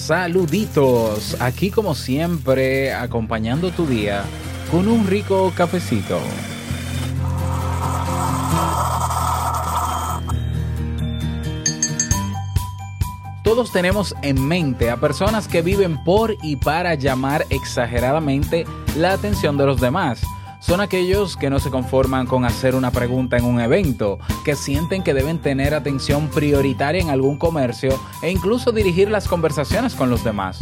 Saluditos, aquí como siempre acompañando tu día con un rico cafecito. Todos tenemos en mente a personas que viven por y para llamar exageradamente la atención de los demás son aquellos que no se conforman con hacer una pregunta en un evento, que sienten que deben tener atención prioritaria en algún comercio e incluso dirigir las conversaciones con los demás.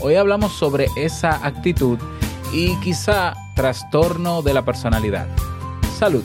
Hoy hablamos sobre esa actitud y quizá trastorno de la personalidad. Salud.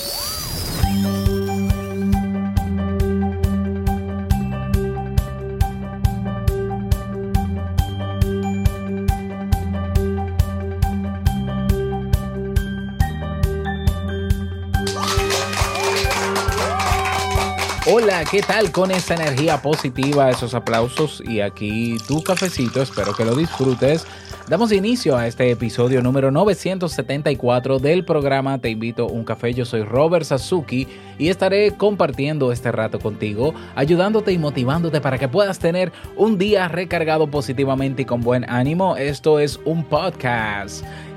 Hola, ¿qué tal con esa energía positiva, esos aplausos y aquí tu cafecito? Espero que lo disfrutes. Damos inicio a este episodio número 974 del programa Te invito a un café. Yo soy Robert Sasuki y estaré compartiendo este rato contigo, ayudándote y motivándote para que puedas tener un día recargado positivamente y con buen ánimo. Esto es un podcast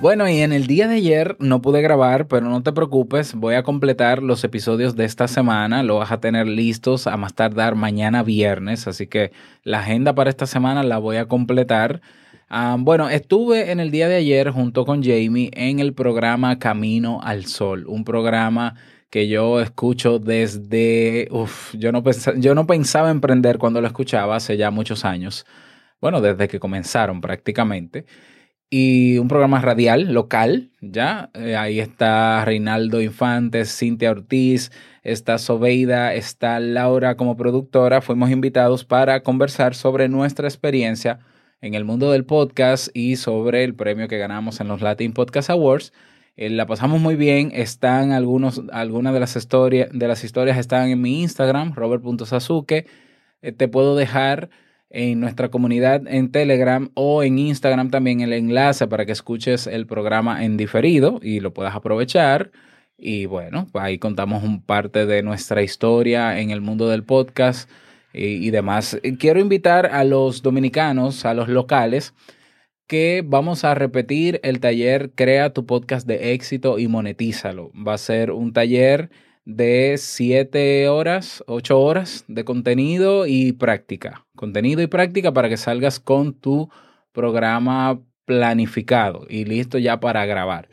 Bueno, y en el día de ayer no pude grabar, pero no te preocupes, voy a completar los episodios de esta semana, lo vas a tener listos a más tardar mañana viernes, así que la agenda para esta semana la voy a completar. Ah, bueno, estuve en el día de ayer junto con Jamie en el programa Camino al Sol, un programa que yo escucho desde, uf, yo no, yo no pensaba emprender cuando lo escuchaba hace ya muchos años, bueno, desde que comenzaron prácticamente y un programa radial local, ¿ya? Eh, ahí está Reinaldo Infantes, Cintia Ortiz, está Sobeida, está Laura como productora. Fuimos invitados para conversar sobre nuestra experiencia en el mundo del podcast y sobre el premio que ganamos en los Latin Podcast Awards. Eh, la pasamos muy bien, están algunos, algunas de las, historias, de las historias están en mi Instagram, robert.sasuke. Eh, te puedo dejar en nuestra comunidad en Telegram o en Instagram también el enlace para que escuches el programa en diferido y lo puedas aprovechar. Y bueno, pues ahí contamos un parte de nuestra historia en el mundo del podcast y, demás. Quiero invitar a los dominicanos, a los locales, que vamos a repetir el taller Crea tu podcast de éxito y monetízalo. Va a ser un taller de 7 horas, 8 horas de contenido y práctica. Contenido y práctica para que salgas con tu programa planificado y listo ya para grabar.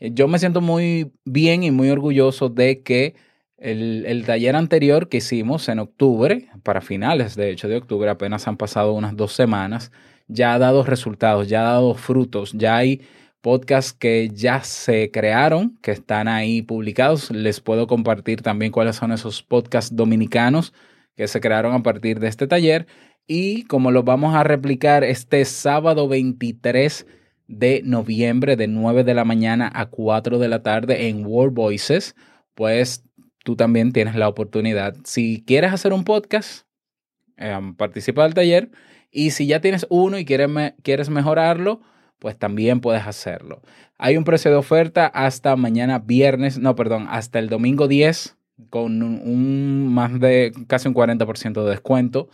Eh, yo me siento muy bien y muy orgulloso de que el, el, taller anterior que hicimos en octubre, para finales de hecho de octubre, apenas han pasado unas dos semanas, ya ha dado resultados, ya ha dado frutos, ya hay podcasts que ya se crearon, que están ahí publicados. Les puedo compartir también cuáles son esos podcasts dominicanos que se crearon a partir de este taller. Y como los vamos a replicar este sábado 23 de noviembre de 9 de la mañana a 4 de la tarde en World Voices, pues tú también tienes la oportunidad. Si quieres hacer un podcast, eh, participa del taller. Y si ya tienes uno y quieres, quieres mejorarlo, pues también puedes hacerlo. Hay un precio de oferta hasta mañana viernes, no, perdón, hasta el domingo 10 con un, más de casi un 40% de descuento.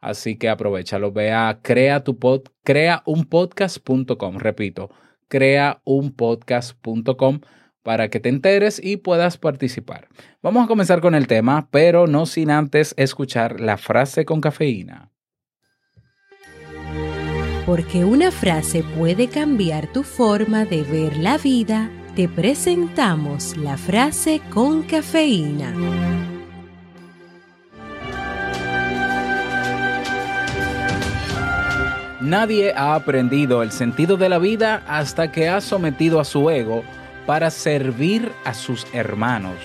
Así que aprovechalo. Ve a crea tu pod, creaunpodcast.com. Repito, creaunpodcast.com para que te enteres y puedas participar. Vamos a comenzar con el tema, pero no sin antes escuchar la frase con cafeína. Porque una frase puede cambiar tu forma de ver la vida, te presentamos la frase con cafeína. Nadie ha aprendido el sentido de la vida hasta que ha sometido a su ego para servir a sus hermanos.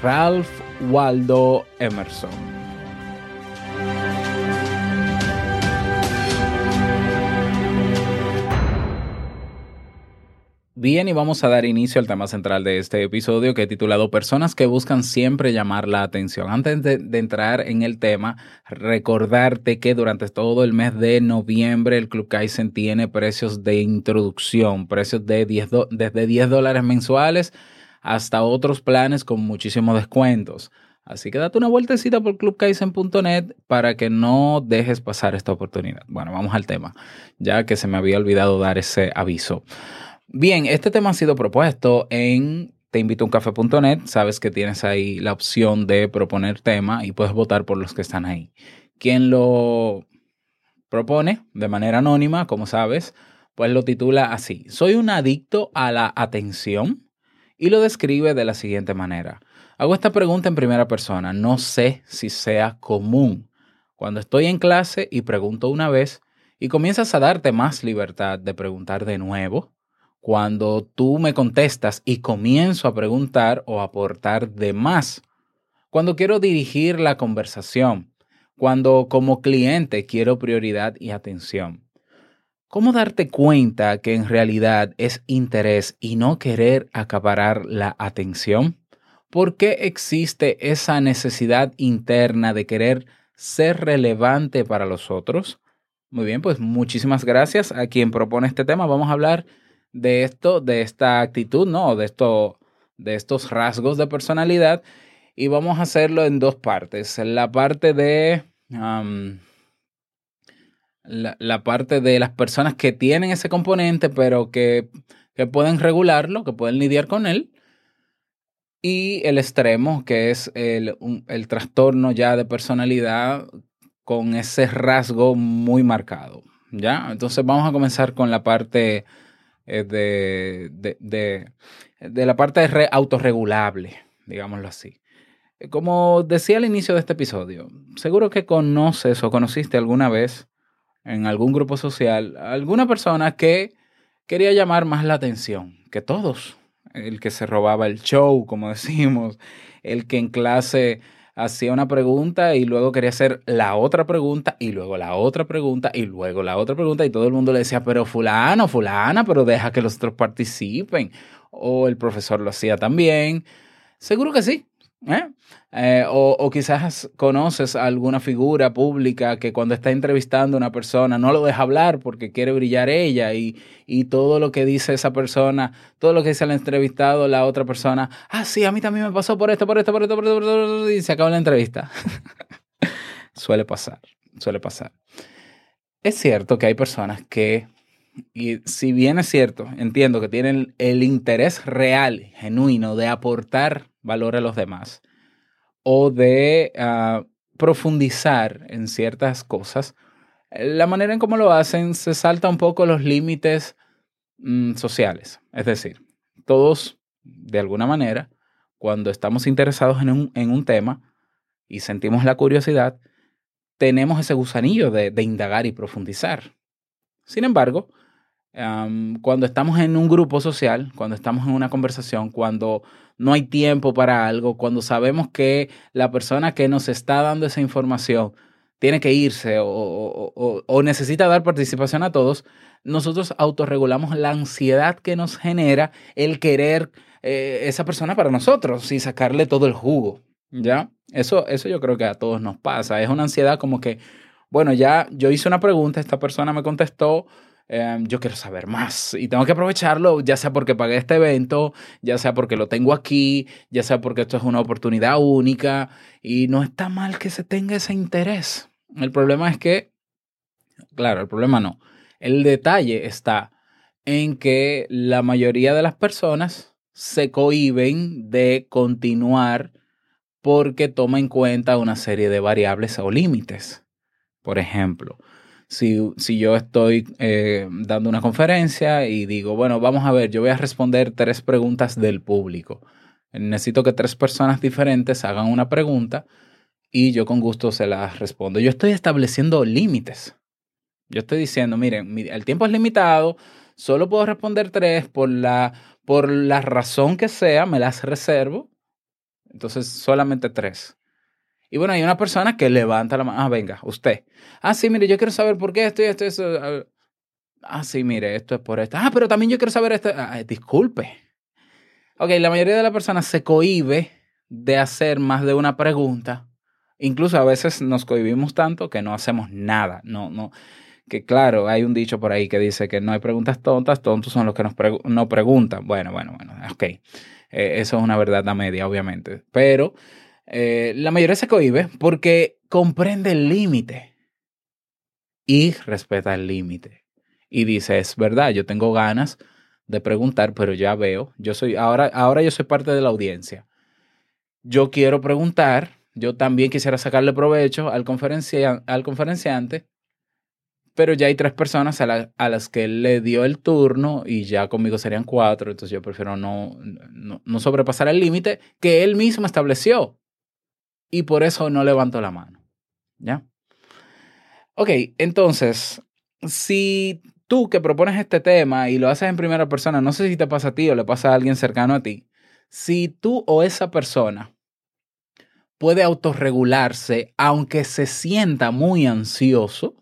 Ralph Waldo Emerson. Bien, y vamos a dar inicio al tema central de este episodio que he titulado Personas que buscan siempre llamar la atención. Antes de, entrar en el tema, recordarte que durante todo el mes de noviembre el Club Kaizen tiene precios de introducción, precios de 10 desde 10 dólares mensuales hasta otros planes con muchísimos descuentos. Así que date una vueltecita por clubkaizen.net para que no dejes pasar esta oportunidad. Bueno, vamos al tema, ya que se me había olvidado dar ese aviso. Bien, este tema ha sido propuesto en teinvitouncafé.net. Sabes que tienes ahí la opción de proponer tema y puedes votar por los que están ahí. Quien lo propone de manera anónima, como sabes, pues lo titula así. Soy un adicto a la atención y lo describe de la siguiente manera. Hago esta pregunta en primera persona. No sé si sea común. Cuando estoy en clase y pregunto una vez y comienzas a darte más libertad de preguntar de nuevo, cuando tú me contestas y comienzo a preguntar o aportar de más. Cuando quiero dirigir la conversación. Cuando como cliente quiero prioridad y atención. ¿Cómo darte cuenta que en realidad es interés y no querer acaparar la atención? ¿Por qué existe esa necesidad interna de querer ser relevante para los otros? Muy bien, pues muchísimas gracias a quien propone este tema. Vamos a hablar de esto, de esta actitud, ¿no? De, esto, de estos rasgos de personalidad. Y vamos a hacerlo en dos partes. La parte de. la, parte de las personas que tienen ese componente, pero que, que pueden regularlo, que pueden lidiar con él. Y el extremo, que es el, el trastorno ya de personalidad con ese rasgo muy marcado. ¿Ya? Entonces vamos a comenzar con la parte eh, de, de, de, la parte de autorregulable, digámoslo así. Eh, como decía al inicio de este episodio, seguro que conoces o conociste alguna vez en algún grupo social alguna persona que quería llamar más la atención que todos. El que se robaba el show, como decimos, el que en clase hacía una pregunta y luego quería hacer la otra pregunta y luego la otra pregunta y luego la otra pregunta y todo el mundo le decía, pero fulano, fulana, pero deja que los otros participen. O el profesor lo hacía también. Seguro que sí, ¿Eh? Eh, o, quizás conoces alguna figura pública que cuando está entrevistando a una persona no lo deja hablar porque quiere brillar ella y, y, todo lo que dice esa persona, todo lo que dice el entrevistado, la otra persona, ah, sí, a mí también me pasó por esto, por esto, por esto, por esto, por esto y se acaba la entrevista. suele pasar, suele pasar. Es cierto que hay personas que, y si bien es cierto, entiendo que tienen el interés real, genuino, de aportar valor a los demás o de ah, profundizar en ciertas cosas, la manera en cómo lo hacen se salta un poco los límites mm, sociales. Es decir, todos, de alguna manera, cuando estamos interesados en un, tema y sentimos la curiosidad, tenemos ese gusanillo de indagar y profundizar. Sin embargo, cuando estamos en un grupo social, cuando estamos en una conversación, cuando no hay tiempo para algo, cuando sabemos que la persona que nos está dando esa información tiene que irse o, necesita dar participación a todos, nosotros autorregulamos la ansiedad que nos genera el querer eh, esa persona para nosotros y sacarle todo el jugo. ¿Ya? Eso, eso yo creo que a todos nos pasa. Es una ansiedad como que, bueno, ya yo hice una pregunta, esta persona me contestó, Em, yo quiero saber más y tengo que aprovecharlo, ya sea porque pagué este evento, ya sea porque lo tengo aquí, ya sea porque esto es una oportunidad única y no está mal que se tenga ese interés. El problema es que, claro, el problema no. El detalle está en que la mayoría de las personas se cohiben de continuar porque toma en cuenta una serie de variables o límites. Por ejemplo, si, si yo estoy eh, dando una conferencia y digo, bueno, vamos a ver, yo voy a responder tres preguntas del público. Necesito que tres personas diferentes hagan una pregunta y yo con gusto se las respondo. Yo estoy estableciendo límites. Yo estoy diciendo, miren, el tiempo es limitado, solo puedo responder tres por la, por la razón que sea, me las reservo. Entonces, solamente tres. Y bueno, hay una persona que levanta la mano. Ah, venga, usted. Ah, sí, mire, yo quiero saber por qué esto y esto, eso. Ah, sí, mire, esto es por esto. Ah, pero también yo quiero saber esto. Ah, disculpe. Ok, la mayoría de las personas se cohibe de hacer más de una pregunta. Incluso a veces nos cohibimos tanto que no hacemos nada. No, no. Que claro, hay un dicho por ahí que dice que no hay preguntas tontas, tontos son los que nos no preguntan. Bueno, bueno, bueno, ok. Eh, eso es una verdad a media, obviamente. Pero eh, la mayoría se cohibe porque comprende el límite y respeta el límite. Y dice, es verdad, yo tengo ganas de preguntar, pero ya veo, yo soy, ahora, ahora yo soy parte de la audiencia. Yo quiero preguntar, yo también quisiera sacarle provecho al, al conferenciante, pero ya hay tres personas a, las que él le dio el turno y ya conmigo serían cuatro, entonces yo prefiero no, no sobrepasar el límite que él mismo estableció y por eso no levanto la mano. ¿Ya? Ok, entonces, si tú que propones este tema y lo haces en primera persona, no sé si te pasa a ti o le pasa a alguien cercano a ti, si tú o esa persona puede autorregularse aunque se sienta muy ansioso,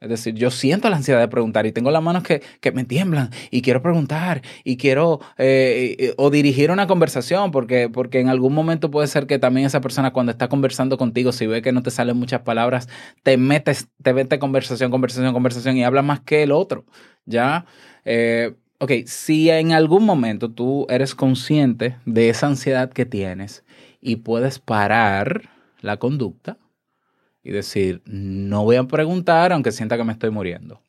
es decir, yo siento la ansiedad de preguntar y tengo las manos que, que me tiemblan y quiero preguntar y quiero eh, eh, o dirigir una conversación porque, porque en algún momento puede ser que también esa persona cuando está conversando contigo, si ve que no te salen muchas palabras, te metes, te mete conversación, conversación, conversación y habla más que el otro. ¿Ya? Eh, ok, si en algún momento tú eres consciente de esa ansiedad que tienes y puedes parar la conducta, y decir, no voy a preguntar aunque sienta que me estoy muriendo.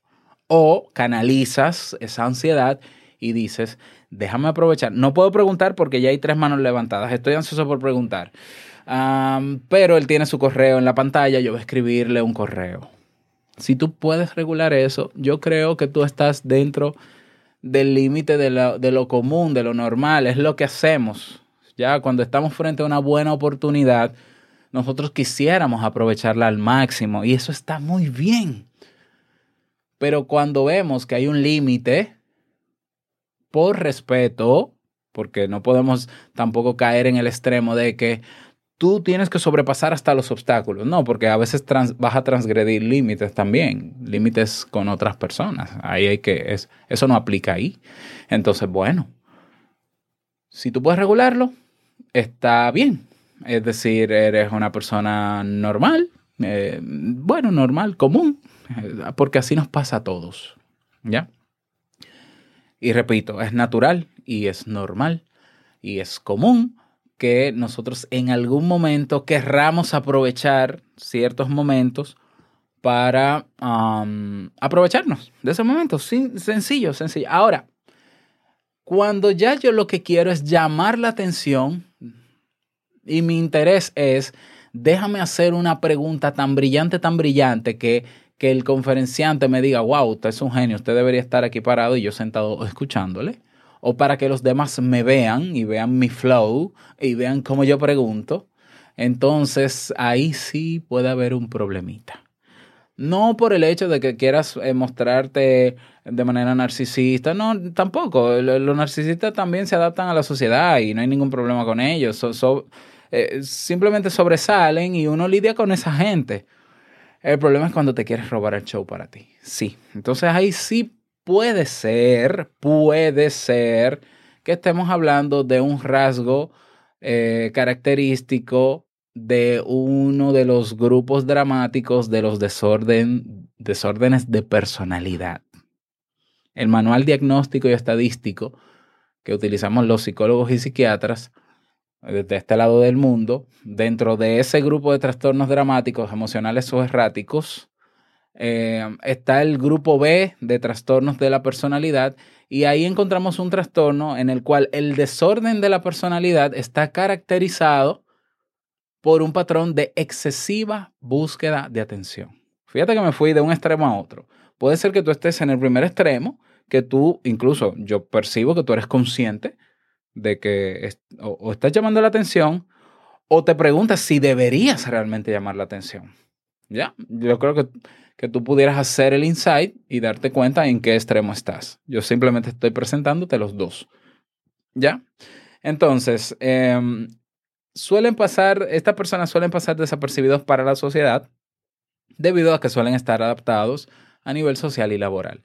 O canalizas esa ansiedad y dices, déjame aprovechar. No puedo preguntar porque ya hay tres manos levantadas. Estoy ansioso por preguntar. pero él tiene su correo en la pantalla, yo voy a escribirle un correo. Si tú puedes regular eso, yo creo que tú estás dentro del límite de de lo común, de lo normal. Es lo que hacemos. Ya cuando estamos frente a una buena oportunidad, nosotros quisiéramos aprovecharla al máximo y eso está muy bien. Pero cuando vemos que hay un límite, por respeto, porque no podemos tampoco caer en el extremo de que tú tienes que sobrepasar hasta los obstáculos. No, porque a veces vas a transgredir límites también, límites con otras personas. Ahí hay que, es, eso no aplica ahí. Entonces, bueno, si tú puedes regularlo, está bien. Es decir, eres una persona normal, eh, bueno, normal, común, eh, porque así nos pasa a todos, ¿ya? Y repito, es natural y es normal y es común que nosotros en algún momento querramos aprovechar ciertos momentos para aprovecharnos de ese momento. sencillo, sencillo. Ahora, cuando ya yo lo que quiero es llamar la atención y mi interés es, déjame hacer una pregunta tan brillante, tan brillante que, que el conferenciante me diga, wow, usted es un genio, usted debería estar aquí parado y yo sentado escuchándole. O para que los demás me vean y vean mi flow y vean cómo yo pregunto. Entonces ahí sí puede haber un problemita. No por el hecho de que quieras eh, mostrarte de manera narcisista, no, tampoco. Los narcisistas también se adaptan a la sociedad y no hay ningún problema con ellos. Eh, simplemente sobresalen y uno lidia con esa gente. El problema es cuando te quieres robar el show para ti. Sí. Entonces ahí sí puede ser, puede ser que estemos hablando de un rasgo eh, característico de uno de los grupos dramáticos de los desorden, desórdenes de personalidad. El manual diagnóstico y estadístico que utilizamos los psicólogos y psiquiatras desde este lado del mundo, dentro de ese grupo de trastornos dramáticos, emocionales o erráticos, eh, está el grupo B de trastornos de la personalidad y ahí encontramos un trastorno en el cual el desorden de la personalidad está caracterizado por un patrón de excesiva búsqueda de atención. Fíjate que me fui de un extremo a otro. Puede ser que tú estés en el primer extremo, que tú, incluso yo percibo que tú eres consciente de que o, estás llamando la atención o te preguntas si deberías realmente llamar la atención. ¿Ya? Yo creo que, que tú pudieras hacer el insight y darte cuenta en qué extremo estás. Yo simplemente estoy presentándote los dos. ¿Ya? Entonces, em, suelen pasar, estas personas suelen pasar desapercibidos para la sociedad debido a que suelen estar adaptados a nivel social y laboral.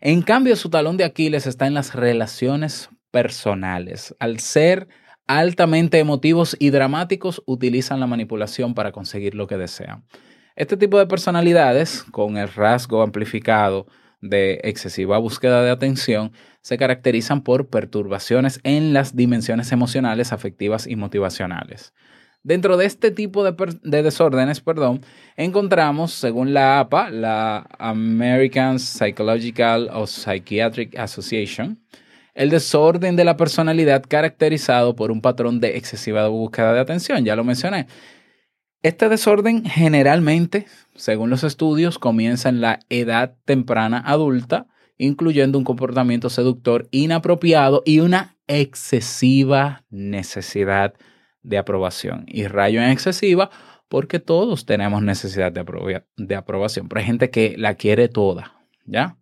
En cambio, su talón de Aquiles está en las relaciones personales. Al ser altamente emotivos y dramáticos, utilizan la manipulación para conseguir lo que desean. Este tipo de personalidades, con el rasgo amplificado de excesiva búsqueda de atención, se caracterizan por perturbaciones en las dimensiones emocionales, afectivas y motivacionales. Dentro de este tipo de, desórdenes, perdón, encontramos, según la APA, la American Psychological or Psychiatric Association, el desorden de la personalidad caracterizado por un patrón de excesiva búsqueda de atención, ya lo mencioné. Este desorden generalmente, según los estudios, comienza en la edad temprana adulta, incluyendo un comportamiento seductor inapropiado y una excesiva necesidad de aprobación. Y rayo en excesiva porque todos tenemos necesidad de, de aprobación, pero hay gente que la quiere toda, ¿ya?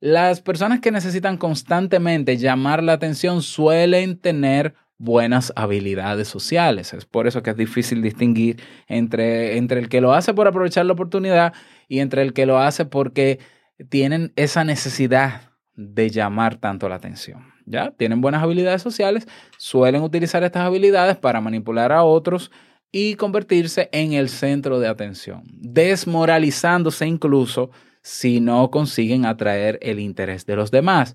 Las personas que necesitan constantemente llamar la atención suelen tener buenas habilidades sociales. Es por eso que es difícil distinguir entre, entre el que lo hace por aprovechar la oportunidad y entre el que lo hace porque tienen esa necesidad de llamar tanto la atención. ¿Ya? Tienen buenas habilidades sociales, suelen utilizar estas habilidades para manipular a otros y convertirse en el centro de atención, desmoralizándose incluso si no consiguen atraer el interés de los demás.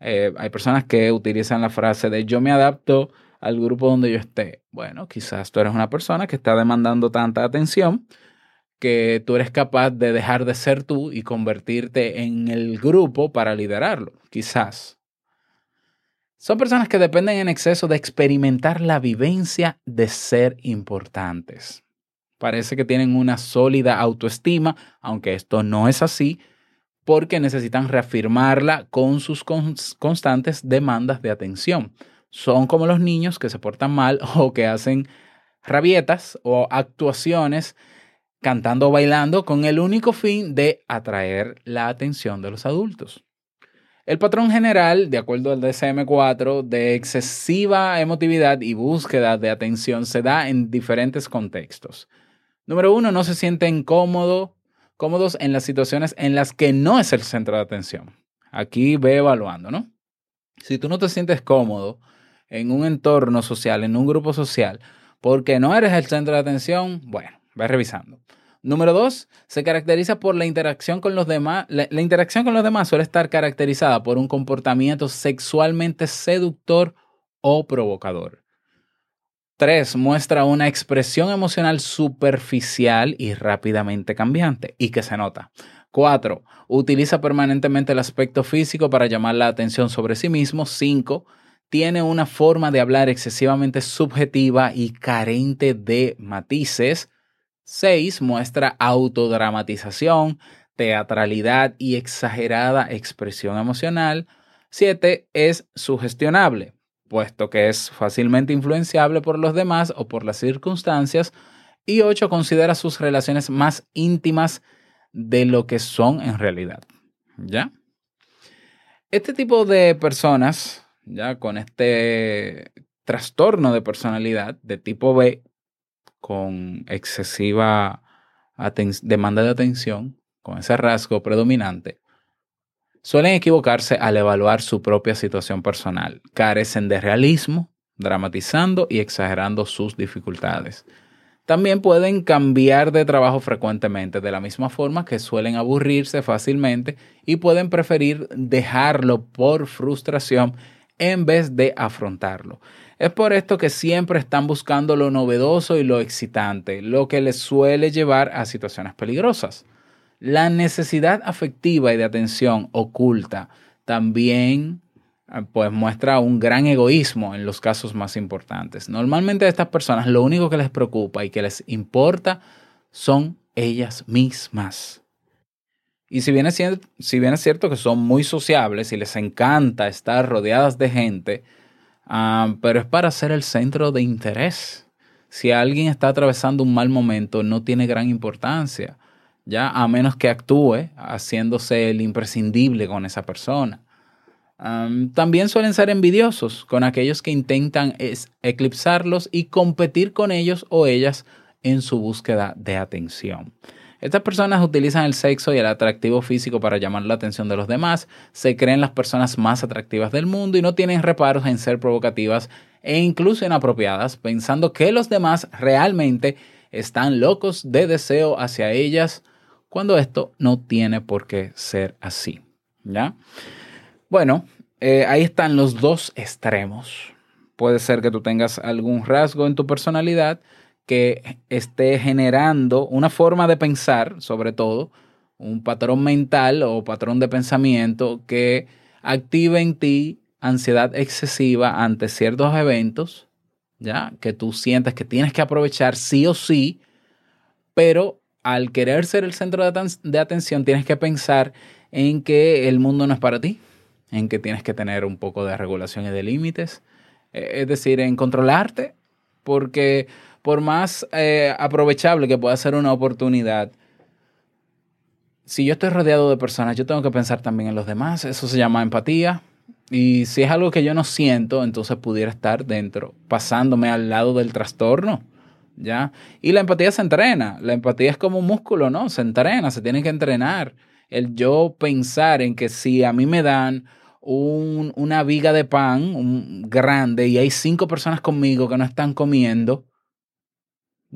Eh, hay personas que utilizan la frase de yo me adapto al grupo donde yo esté. Bueno, quizás tú eres una persona que está demandando tanta atención que tú eres capaz de dejar de ser tú y convertirte en el grupo para liderarlo, quizás. Son personas que dependen en exceso de experimentar la vivencia de ser importantes. Parece que tienen una sólida autoestima, aunque esto no es así, porque necesitan reafirmarla con sus constantes demandas de atención. Son como los niños que se portan mal o que hacen rabietas o actuaciones cantando o bailando con el único fin de atraer la atención de los adultos. El patrón general, de acuerdo al DSM-4, de excesiva emotividad y búsqueda de atención se da en diferentes contextos. Número uno, no se sienten cómodos en las situaciones en las que no es el centro de atención. Aquí ve evaluando, ¿no? Si tú no te sientes cómodo en un entorno social, en un grupo social, porque no eres el centro de atención, bueno, ve revisando. Número dos, se caracteriza por la interacción con los demás. La, la, interacción con los demás suele estar caracterizada por un comportamiento sexualmente seductor o provocador. Tres, muestra una expresión emocional superficial y rápidamente cambiante y que se nota. Cuatro, utiliza permanentemente el aspecto físico para llamar la atención sobre sí mismo. Cinco, tiene una forma de hablar excesivamente subjetiva y carente de matices. Seis, muestra autodramatización, teatralidad y exagerada expresión emocional. Siete, es sugestionable puesto que es fácilmente influenciable por los demás o por las circunstancias. Y ocho, considera sus relaciones más íntimas de lo que son en realidad. ¿Ya? Este tipo de personas, ya con este trastorno de personalidad de tipo B, con excesiva demanda de atención, con ese rasgo predominante, suelen equivocarse al evaluar su propia situación personal. Carecen de realismo, dramatizando y exagerando sus dificultades. También pueden cambiar de trabajo frecuentemente, de la misma forma que suelen aburrirse fácilmente y pueden preferir dejarlo por frustración en vez de afrontarlo. Es por esto que siempre están buscando lo novedoso y lo excitante, lo que les suele llevar a situaciones peligrosas. La necesidad afectiva y de atención oculta también ah, pues muestra un gran egoísmo en los casos más importantes. Normalmente a estas personas lo único que les preocupa y que les importa son ellas mismas. Y si bien, es si bien es cierto que son muy sociables y les encanta estar rodeadas de gente, ah, pero es para ser el centro de interés. Si alguien está atravesando un mal momento, no tiene gran importancia, ya a menos que actúe haciéndose el imprescindible con esa persona. también suelen ser envidiosos con aquellos que intentan eclipsarlos y competir con ellos o ellas en su búsqueda de atención. Estas personas utilizan el sexo y el atractivo físico para llamar la atención de los demás, se creen las personas más atractivas del mundo y no tienen reparos en ser provocativas e incluso inapropiadas, pensando que los demás realmente están locos de deseo hacia ellas, cuando esto no tiene por qué ser así. ¿Ya? Bueno, eh, ahí están los dos extremos. Puede ser que tú tengas algún rasgo en tu personalidad que esté generando una forma de pensar, sobre todo, un patrón mental o patrón de pensamiento que active en ti ansiedad excesiva ante ciertos eventos, ¿ya? Que tú sientes que tienes que aprovechar sí o sí, pero al querer ser el centro de, atención tienes que pensar en que el mundo no es para ti, en que tienes que tener un poco de regulación y de límites, e, es decir, en controlarte, porque por más eh, aprovechable que pueda ser una oportunidad, si yo estoy rodeado de personas, yo tengo que pensar también en los demás. Eso se llama empatía. Y si es algo que yo no siento, entonces pudiera estar dentro, pasándome al lado del trastorno. ¿Ya? Y la empatía se entrena. La empatía es como un músculo, ¿no? Se entrena, se tiene que entrenar. El yo pensar en que si a mí me dan una viga de pan grande y hay cinco personas conmigo que no están comiendo,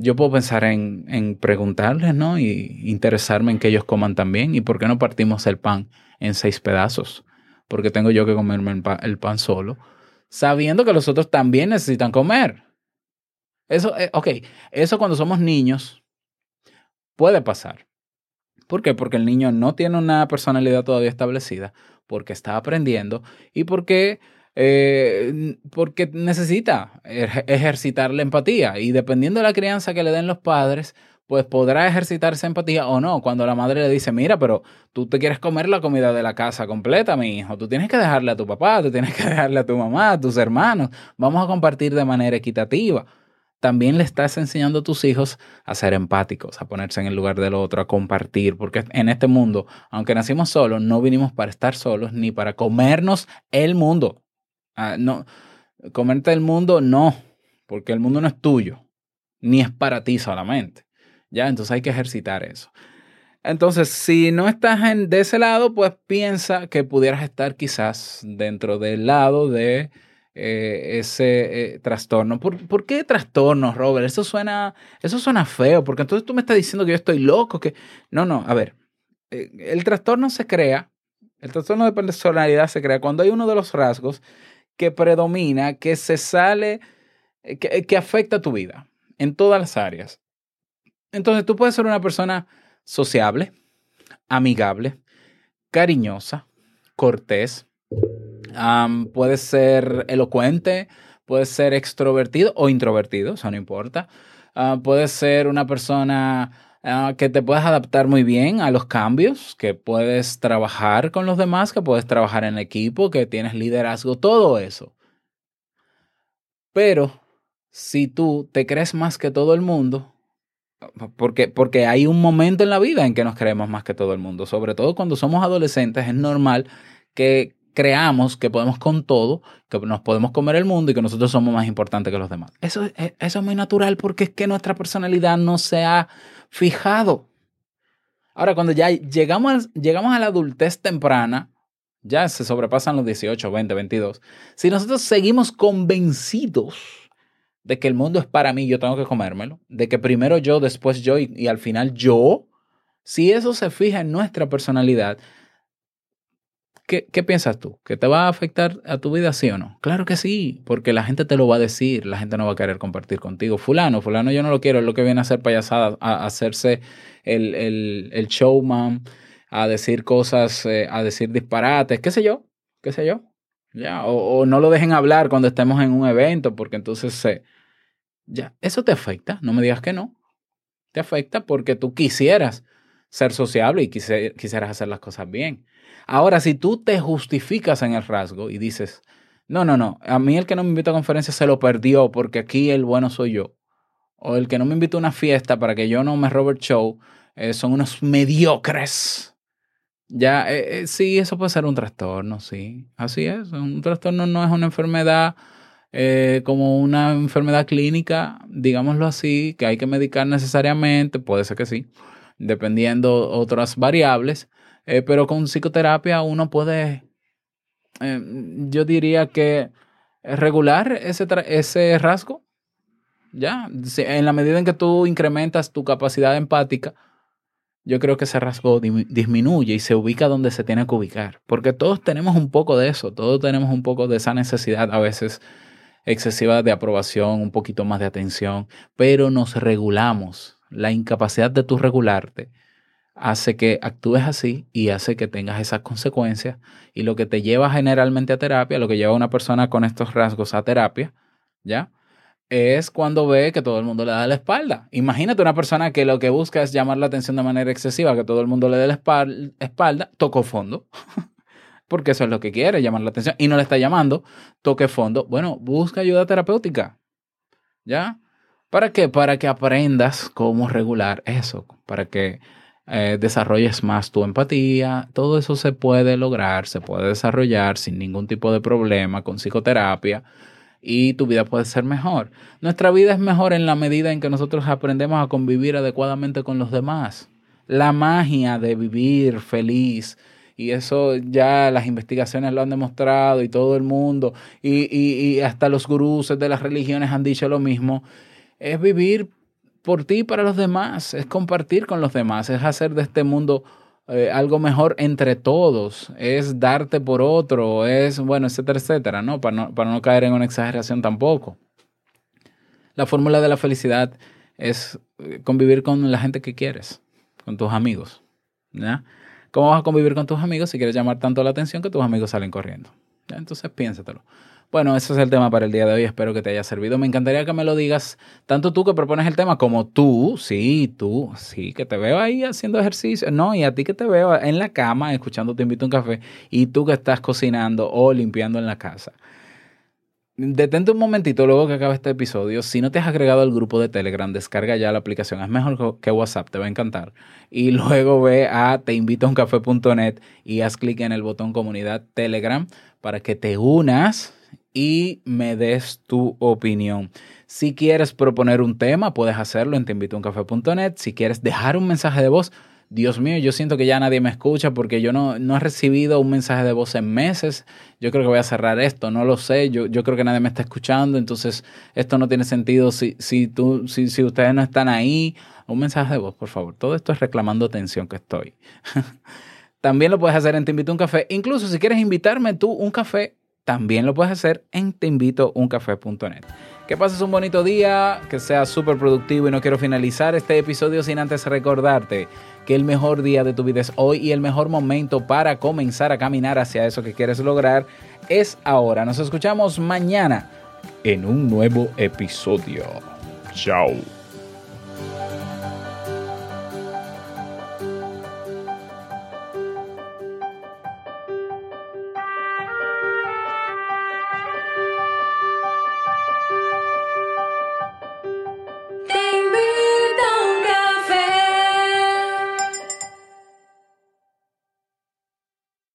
yo puedo pensar en, preguntarles, ¿no? Y interesarme en que ellos coman también. ¿Y por qué no partimos el pan en seis pedazos? Porque tengo yo que comerme el pan, solo, sabiendo que los otros también necesitan comer. Eso, eh, ok, eso cuando somos niños puede pasar. ¿Por qué? Porque el niño no tiene una personalidad todavía establecida, porque está aprendiendo y porque eh, porque necesita ejercitar la empatía y dependiendo de la crianza que le den los padres, pues podrá ejercitarse empatía o no. Cuando la madre le dice, mira, pero tú te quieres comer la comida de la casa completa, mi hijo, tú tienes que dejarle a tu papá, tú tienes que dejarle a tu mamá, a tus hermanos, vamos a compartir de manera equitativa. También le estás enseñando a tus hijos a ser empáticos, a ponerse en el lugar del otro, a compartir, porque en este mundo, aunque nacimos solos, no vinimos para estar solos ni para comernos el mundo. Ah, no, comerte el mundo, no, porque el mundo no es tuyo, ni es para ti solamente. Ya, entonces hay que ejercitar eso. Entonces, si no estás en, de ese lado, pues piensa que pudieras estar quizás dentro del lado de eh, ese eh, trastorno. ¿Por, qué trastorno, Robert? Eso suena, eso suena feo, porque entonces tú me estás diciendo que yo estoy loco, que... No, no, a ver, eh, el trastorno se crea, el trastorno de personalidad se crea cuando hay uno de los rasgos que predomina, que se sale, eh, que, afecta tu vida en todas las áreas. Entonces tú puedes ser una persona sociable, amigable, cariñosa, cortés, puedes ser elocuente, puedes ser extrovertido o introvertido, eso no importa. Uh, puedes ser una persona Ah, que te puedes adaptar muy bien a los cambios, que puedes trabajar con los demás, que puedes trabajar en equipo, que tienes liderazgo, todo eso. Pero si tú te crees más que todo el mundo, porque, porque hay un momento en la vida en que nos creemos más que todo el mundo, sobre todo cuando somos adolescentes, es normal que creamos que podemos con todo, que nos podemos comer el mundo y que nosotros somos más importantes que los demás. Eso, es muy natural porque es que nuestra personalidad no se ha fijado. Ahora, cuando ya llegamos, llegamos a la adultez temprana, ya se sobrepasan los 18, 20, 22. Si nosotros seguimos convencidos de que el mundo es para mí, yo tengo que comérmelo, de que primero yo, después yo y al final yo, si eso se fija en nuestra personalidad, ¿Qué, ¿Qué, piensas tú? ¿Que te va a afectar a tu vida, sí o no? Claro que sí, porque la gente te lo va a decir, la gente no va a querer compartir contigo. Fulano, fulano yo no lo quiero, es lo que viene a hacer payasada, a, hacerse el, el, el, showman, a decir cosas, eh, a decir disparates, qué sé yo, qué sé yo. Ya, o, no lo dejen hablar cuando estemos en un evento, porque entonces eh, ya, eso te afecta, no me digas que no. Te afecta porque tú quisieras ser sociable y quisieras hacer las cosas bien. Ahora, si tú te justificas en el rasgo y dices, no, no, no, a mí el que no me invita a conferencia se lo perdió porque aquí el bueno soy yo. O el que no me invita a una fiesta para que yo no me robe el show, eh, son unos mediocres. Ya, eh, eh, sí, eso puede ser un trastorno, sí. Así es. Un trastorno no es una enfermedad como una enfermedad clínica, digámoslo así, que hay que medicar necesariamente, puede ser que sí, dependiendo otras variables, eh, pero con psicoterapia uno puede, eh, yo diría que regular ese, ese rasgo. Ya, en la medida en que tú incrementas tu capacidad empática, yo creo que ese rasgo disminuye y se ubica donde se tiene que ubicar. Porque todos tenemos un poco de eso, todos tenemos un poco de esa necesidad a veces excesiva de aprobación, un poquito más de atención, pero nos regulamos. La incapacidad de tú regularte hace que actúes así y hace que tengas esas consecuencias. Y lo que te lleva generalmente a terapia, lo que lleva a una persona con estos rasgos a terapia, ¿ya? Es cuando ve que todo el mundo le da la espalda. Imagínate una persona que lo que busca es llamar la atención de manera excesiva, que todo el mundo le dé la espalda, tocó fondo. Porque eso es lo que quiere, llamar la atención. Y no le está llamando, toque fondo. Bueno, busca ayuda terapéutica. ¿Ya? ¿Para qué? Para que aprendas cómo regular eso. Para que eh, desarrolles más tu empatía. Todo eso se puede lograr, se puede desarrollar sin ningún tipo de problema con psicoterapia y tu vida puede ser mejor. Nuestra vida es mejor en la medida en que nosotros aprendemos a convivir adecuadamente con los demás. La magia de vivir feliz, y eso ya las investigaciones lo han demostrado y todo el mundo, y, y, y hasta los gurús de las religiones han dicho lo mismo, es vivir por ti y para los demás, es compartir con los demás, es hacer de este mundo eh, algo mejor entre todos, es darte por otro, es, bueno, etcétera, etcétera, ¿no? Para, ¿no? para no caer en una exageración tampoco. La fórmula de la felicidad es eh, convivir con la gente que quieres, con tus amigos. ¿ya? ¿Cómo vas a convivir con tus amigos si quieres llamar tanto la atención que tus amigos salen corriendo? Entonces piénsatelo. Bueno, ese es el tema para el día de hoy. Espero que te haya servido. Me encantaría que me lo digas, tanto tú que propones el tema como tú, sí, tú, sí, que te veo ahí haciendo ejercicio. No, y a ti que te veo en la cama escuchando Te invito a un café y tú que estás cocinando o limpiando en la casa. Detente un momentito luego que acabe este episodio. Si no te has agregado al grupo de Telegram, descarga ya la aplicación. Es mejor que WhatsApp, te va a encantar. Y luego ve a teinvitouncafe.net y haz clic en el botón comunidad Telegram para que te unas y me des tu opinión. Si quieres proponer un tema, puedes hacerlo en teinvitouncafe.net. Si quieres dejar un mensaje de voz, Dios mío, yo siento que ya nadie me escucha porque yo no, no he recibido un mensaje de voz en meses. Yo creo que voy a cerrar esto, no lo sé. Yo, yo creo que nadie me está escuchando, entonces esto no tiene sentido si, si, tú, si, si ustedes no están ahí. Un mensaje de voz, por favor. Todo esto es reclamando atención que estoy. También lo puedes hacer en Te Invito un Café. Incluso si quieres invitarme tú un café, también lo puedes hacer en teinvitouncafé.net. Que pases un bonito día, que sea súper productivo y no quiero finalizar este episodio sin antes recordarte que el mejor día de tu vida es hoy y el mejor momento para comenzar a caminar hacia eso que quieres lograr es ahora. Nos escuchamos mañana en un nuevo episodio. Chao.